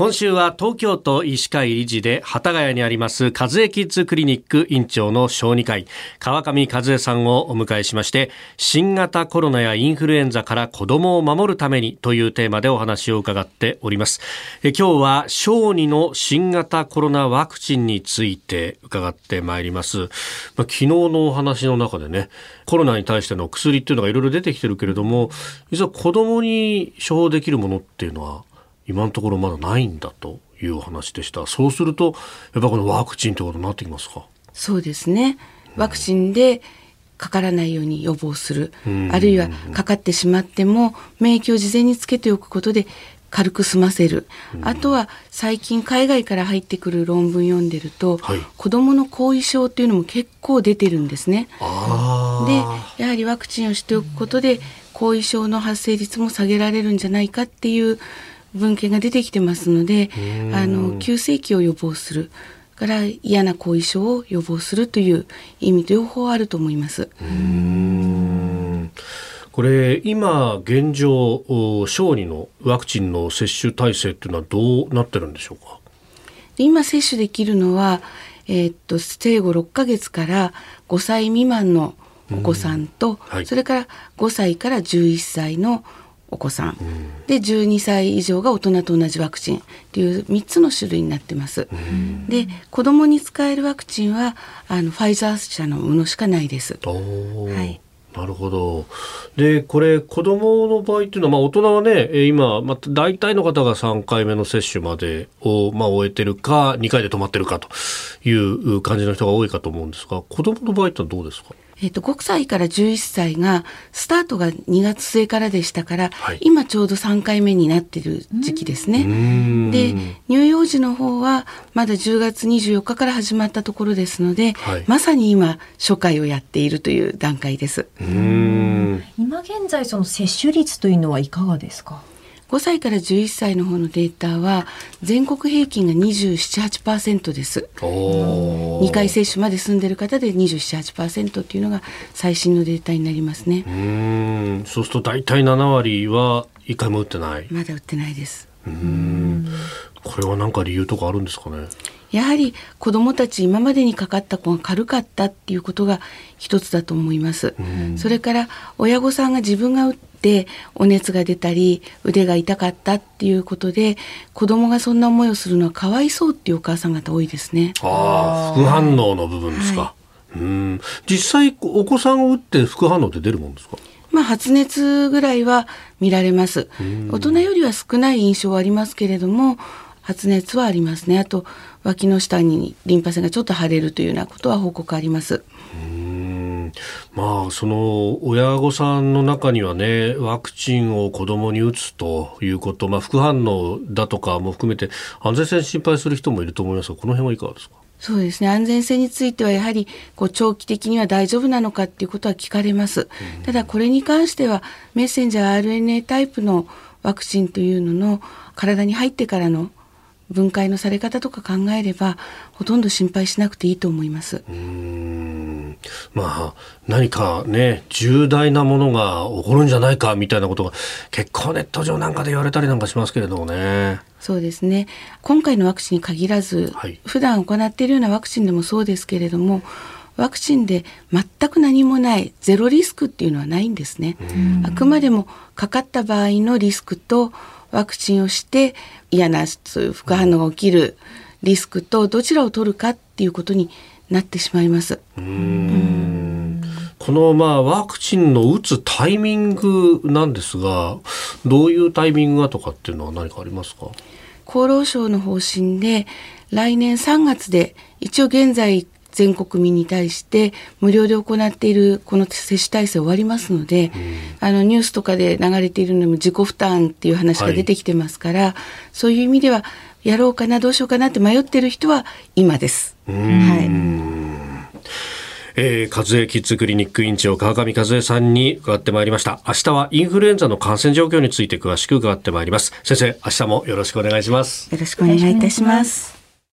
今週は東京都医師会理事で幡ヶ谷にあります和江キッズクリニック院長の小児科医川上和江さんをお迎えしまして新型コロナやインフルエンザから子供を守るためにというテーマでお話を伺っております。え今日は小児の新型コロナワクチンについて伺ってまいります、まあ、昨日のお話の中でねコロナに対しての薬っていうのがいろいろ出てきてるけれども実は子供に処方できるものっていうのは今のところまだないんだというお話でした。そうするとやっぱこのワクチンということになってきますか？そうですね。ワクチンでかからないように予防する、あるいはかかってしまっても免疫を事前につけておくことで軽く済ませる、あとは最近海外から入ってくる論文読んでると、はい、子どもの後遺症っていうのも結構出てるんですね。でやはりワクチンをしておくことで後遺症の発生率も下げられるんじゃないかっていう文献が出てきてますのであの急性期を予防するから嫌な後遺症を予防するという意味両方あると思います。これ今現状小児のワクチンの接種体制っていうのはどうなってるんでしょうか？今接種できるのは、えー、っと生後6ヶ月から5歳未満のお子さんと、はい、それから5歳から11歳のお子さん、うん、で12歳以上が大人と同じワクチンっていう3つの種類になってます。うん、で子供に使えるワクチンはあのファイザー社のものしかないです。はいなるほど。で、これ、子供の場合っていうのは、まあ、大人はね、今、まあ、大体の方が3回目の接種までを、まあ、終えてるか、2回で止まってるかという感じの人が多いかと思うんですが、子供の場合ってどうですか？えっ、と、5歳から11歳が、スタートが2月末からでしたから、はい、今ちょうど3回目になってる時期ですね。で、乳幼児の方は、まだ10月24日から始まったところですので、はい、まさに今、初回をやっているという段階です。今現在、その接種率というのはいかがですか？5歳から11歳の方のデータは全国平均が278%です。2回接種まで済んでる方で278%っていうのが最新のデータになりますね。うんそうすると大体7割は1回も打ってないまだ打ってないです。うんこれは何か理由とかあるんですかね？やはり子どもたち今までにかかった子が軽かったっていうことが一つだと思います。それから親御さんが自分が打ってお熱が出たり腕が痛かったっていうことで子供がそんな思いをするのはかわいそうっていうお母さん方多いですね。ああ副反応の部分ですか。はい、うん実際お子さんを打って副反応って出るもんですか？まあ発熱ぐらいは見られます。大人よりは少ない印象はありますけれども。発熱はありますねあと脇の下にリンパ腺がちょっと腫れるというようなことは報告ありますまあその親御さんの中にはねワクチンを子供に打つということ、まあ、副反応だとかも含めて安全性心配する人もいると思いますがこの辺はいかがですか？そうですね。安全性についてはやはりこう長期的には大丈夫なのかっていうことは聞かれます、ただこれに関してはメッセンジャー RNA タイプのワクチンというのの体に入ってからの分解のされ方とか考えればほとんど心配しなくていいと思います。うんまあ何かね重大なものが起こるんじゃないかみたいなことが結構ネット上なんかで言われたりなんかしますけれどもね。そうですね今回のワクチンに限らず、はい、普段行っているようなワクチンでもそうですけれどもワクチンで全く何もないゼロリスクっていうのはないんですね。あくまでもかかった場合のリスクとワクチンをして嫌な副反応が起きるリスクとどちらを取るかっていうことになってしまいます。うんこのまあワクチンの打つタイミングなんですがどういうタイミングがとかっていうのは何かありますか？厚労省の方針で来年3月で一応現在全国民に対して無料で行っているこの接種体制終わりますので、あのニュースとかで流れているのも自己負担っていう話が出てきてますから、はい、そういう意味ではやろうかなどうしようかなって迷ってる人は今です。はいえー、和江キッズクリニック院長川上和江さんに伺ってまいりました。明日はインフルエンザの感染状況について詳しく伺ってまいります。先生明日もよろしくお願いします。よろしくお願いいたします。